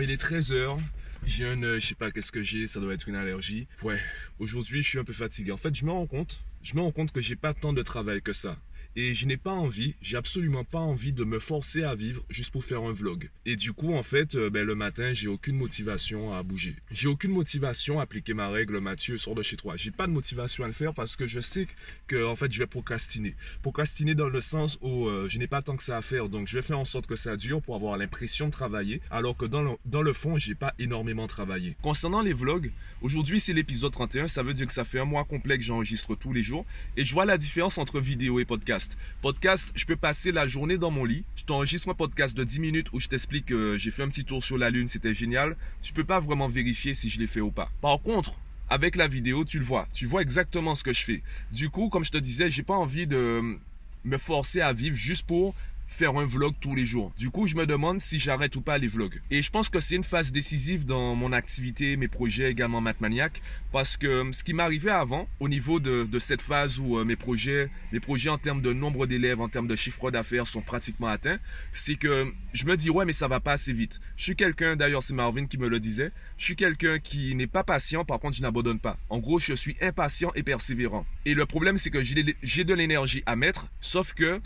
Il est 13h. J'ai un, euh, je sais pas qu'est-ce que j'ai, ça doit être une allergie. Ouais, aujourd'hui je suis un peu fatigué. En fait, je me rends compte, je me rends compte que j'ai pas tant de travail que ça. Et je n'ai pas envie, j'ai absolument pas envie de me forcer à vivre juste pour faire un vlog. Et du coup, en fait, euh, ben, le matin, j'ai aucune motivation à bouger. J'ai aucune motivation à appliquer ma règle, Mathieu, sort de chez toi. J'ai pas de motivation à le faire parce que je sais que, en fait, je vais procrastiner. Procrastiner dans le sens où euh, je n'ai pas tant que ça à faire, donc je vais faire en sorte que ça dure pour avoir l'impression de travailler, alors que dans le, dans le fond, j'ai pas énormément travaillé. Concernant les vlogs, aujourd'hui c'est l'épisode 31, ça veut dire que ça fait un mois complet que j'enregistre tous les jours, et je vois la différence entre vidéo et podcast. Podcast, je peux passer la journée dans mon lit. Je t'enregistre un podcast de 10 minutes où je t'explique que j'ai fait un petit tour sur la Lune, c'était génial. Tu peux pas vraiment vérifier si je l'ai fait ou pas. Par contre, avec la vidéo, tu le vois. Tu vois exactement ce que je fais. Du coup, comme je te disais, j'ai pas envie de me forcer à vivre juste pour faire un vlog tous les jours. Du coup, je me demande si j'arrête ou pas les vlogs. Et je pense que c'est une phase décisive dans mon activité, mes projets également Mathmaniac, parce que euh, ce qui m'arrivait avant, au niveau de, cette phase où euh, mes projets, mes projets en termes de nombre d'élèves, en termes de chiffre d'affaires sont pratiquement atteints, c'est que je me dis ouais mais ça va pas assez vite. Je suis quelqu'un, d'ailleurs c'est Marvin qui me le disait, je suis quelqu'un qui n'est pas patient, par contre je n'abandonne pas. En gros, je suis impatient et persévérant. Et le problème c'est que j'ai de l'énergie à mettre, sauf que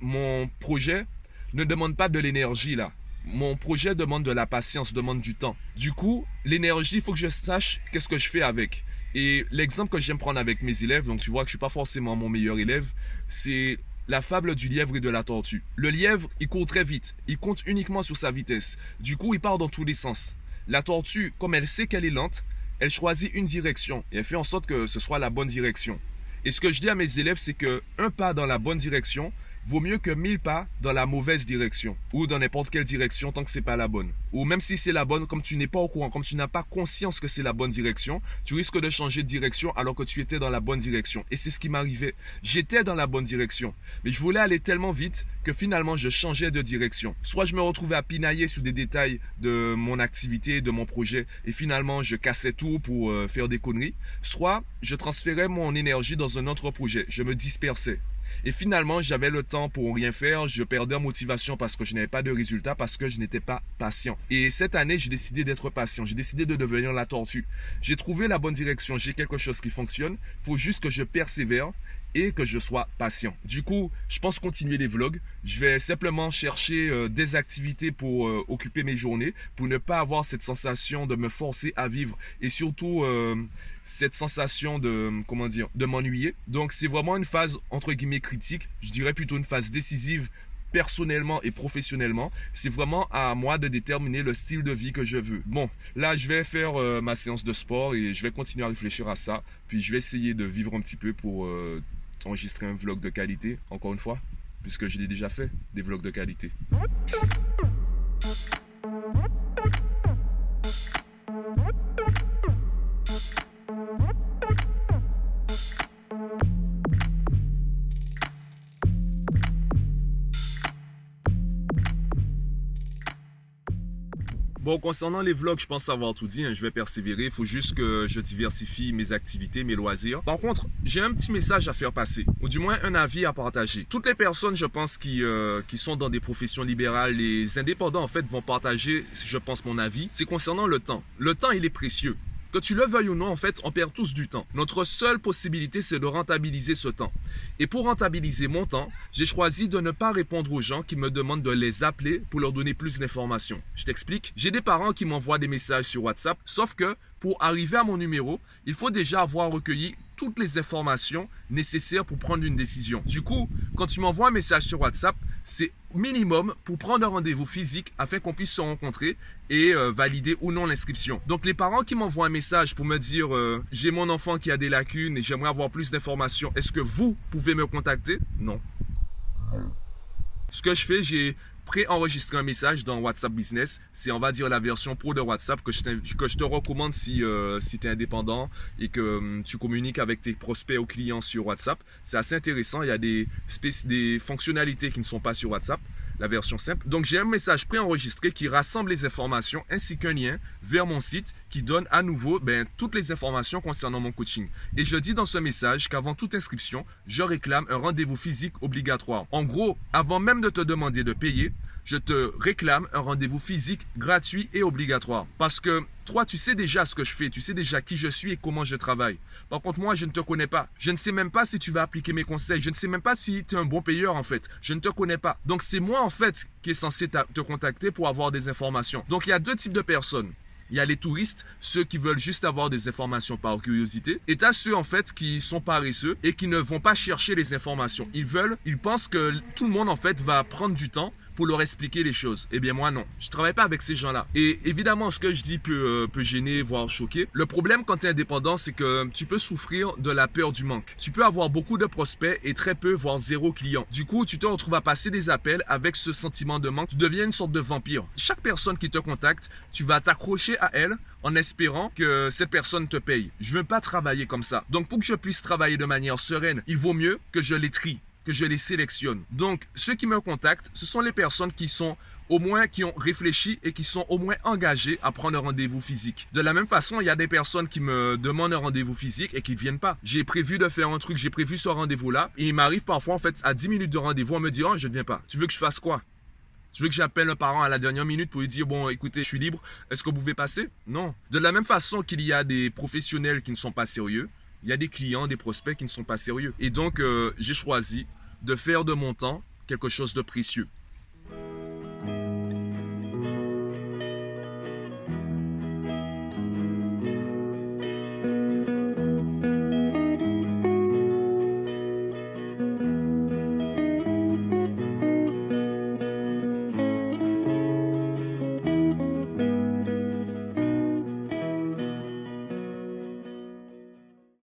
mon projet ne demande pas de l'énergie là. Mon projet demande de la patience, demande du temps. Du coup, l'énergie, il faut que je sache qu'est-ce que je fais avec. Et l'exemple que j'aime prendre avec mes élèves, donc tu vois que je suis pas forcément mon meilleur élève, c'est la fable du lièvre et de la tortue. Le lièvre, il court très vite. Il compte uniquement sur sa vitesse. Du coup, il part dans tous les sens. La tortue, comme elle sait qu'elle est lente, elle choisit une direction et elle fait en sorte que ce soit la bonne direction. Et ce que je dis à mes élèves, c'est que un pas dans la bonne direction vaut mieux que mille pas dans la mauvaise direction ou dans n'importe quelle direction tant que c'est pas la bonne. Ou même si c'est la bonne, comme tu n'es pas au courant, comme tu n'as pas conscience que c'est la bonne direction, tu risques de changer de direction alors que tu étais dans la bonne direction. Et c'est ce qui m'arrivait. J'étais dans la bonne direction, mais je voulais aller tellement vite que finalement je changeais de direction. Soit je me retrouvais à pinailler sur des détails de mon activité, de mon projet, et finalement je cassais tout pour euh, faire des conneries. Soit je transférais mon énergie dans un autre projet. Je me dispersais. Et finalement, j'avais le temps pour rien faire. Je perdais en motivation parce que je n'avais pas de résultats, parce que je n'étais pas patient. Et cette année, j'ai décidé d'être patient. J'ai décidé de devenir la tortue. J'ai trouvé la bonne direction. J'ai quelque chose qui fonctionne. Il faut juste que je persévère et que je sois patient. Du coup, je pense continuer les vlogs. Je vais simplement chercher euh, des activités pour euh, occuper mes journées, pour ne pas avoir cette sensation de me forcer à vivre et surtout euh, cette sensation de comment dire, de m'ennuyer. Donc c'est vraiment une phase entre guillemets critique, je dirais plutôt une phase décisive personnellement et professionnellement, c'est vraiment à moi de déterminer le style de vie que je veux. Bon, là, je vais faire ma séance de sport et je vais continuer à réfléchir à ça. Puis je vais essayer de vivre un petit peu pour enregistrer un vlog de qualité, encore une fois, puisque je l'ai déjà fait, des vlogs de qualité. Bon, concernant les vlogs, je pense avoir tout dit. Hein. Je vais persévérer. Il faut juste que je diversifie mes activités, mes loisirs. Par contre, j'ai un petit message à faire passer, ou du moins un avis à partager. Toutes les personnes, je pense, qui, euh, qui sont dans des professions libérales, les indépendants, en fait, vont partager, je pense, mon avis. C'est concernant le temps. Le temps, il est précieux. Que tu le veuilles ou non, en fait, on perd tous du temps. Notre seule possibilité, c'est de rentabiliser ce temps. Et pour rentabiliser mon temps, j'ai choisi de ne pas répondre aux gens qui me demandent de les appeler pour leur donner plus d'informations. Je t'explique. J'ai des parents qui m'envoient des messages sur WhatsApp, sauf que pour arriver à mon numéro, il faut déjà avoir recueilli toutes les informations nécessaires pour prendre une décision. Du coup, quand tu m'envoies un message sur WhatsApp, c'est minimum pour prendre un rendez-vous physique afin qu'on puisse se rencontrer et euh, valider ou non l'inscription. Donc les parents qui m'envoient un message pour me dire euh, j'ai mon enfant qui a des lacunes et j'aimerais avoir plus d'informations, est-ce que vous pouvez me contacter? Non. Ce que je fais, j'ai pré-enregistrer un message dans WhatsApp Business. C'est, on va dire, la version pro de WhatsApp que je, te recommande si, euh, si tu es indépendant et que hum, tu communiques avec tes prospects ou clients sur WhatsApp. C'est assez intéressant. Il y a des, des fonctionnalités qui ne sont pas sur WhatsApp la version simple. Donc j'ai un message préenregistré qui rassemble les informations ainsi qu'un lien vers mon site qui donne à nouveau ben, toutes les informations concernant mon coaching. Et je dis dans ce message qu'avant toute inscription, je réclame un rendez-vous physique obligatoire. En gros, avant même de te demander de payer, je te réclame un rendez-vous physique gratuit et obligatoire. Parce que toi, tu sais déjà ce que je fais, tu sais déjà qui je suis et comment je travaille. Par contre, moi, je ne te connais pas. Je ne sais même pas si tu vas appliquer mes conseils. Je ne sais même pas si tu es un bon payeur, en fait. Je ne te connais pas. Donc, c'est moi, en fait, qui est censé te contacter pour avoir des informations. Donc, il y a deux types de personnes. Il y a les touristes, ceux qui veulent juste avoir des informations par curiosité. Et tu ceux en fait qui sont paresseux et qui ne vont pas chercher les informations. Ils veulent, ils pensent que tout le monde en fait va prendre du temps pour leur expliquer les choses. Eh bien moi non, je travaille pas avec ces gens-là. Et évidemment, ce que je dis peut, euh, gêner, voire choquer. Le problème quand tu es indépendant, c'est que tu peux souffrir de la peur du manque. Tu peux avoir beaucoup de prospects et très peu, voire zéro client. Du coup, tu te retrouves à passer des appels avec ce sentiment de manque. Tu deviens une sorte de vampire. Chaque personne qui te contacte, tu vas t'accrocher à elle en espérant que cette personne te paye. Je veux pas travailler comme ça. Donc pour que je puisse travailler de manière sereine, il vaut mieux que je les trie je les sélectionne. Donc, ceux qui me contactent, ce sont les personnes qui sont au moins qui ont réfléchi et qui sont au moins engagés à prendre un rendez-vous physique. De la même façon, il y a des personnes qui me demandent un rendez-vous physique et qui ne viennent pas. J'ai prévu de faire un truc, j'ai prévu ce rendez-vous-là et il m'arrive parfois en fait à 10 minutes de rendez-vous, on me dit "Oh, je ne viens pas. Tu veux que je fasse quoi? Tu veux que j'appelle un parent à la dernière minute pour lui dire bon écoutez je suis libre, est-ce que vous pouvez passer? Non. De la même façon qu'il y a des professionnels qui ne sont pas sérieux, il y a des clients, des prospects qui ne sont pas sérieux. Et donc euh, j'ai choisi de faire de mon temps quelque chose de précieux.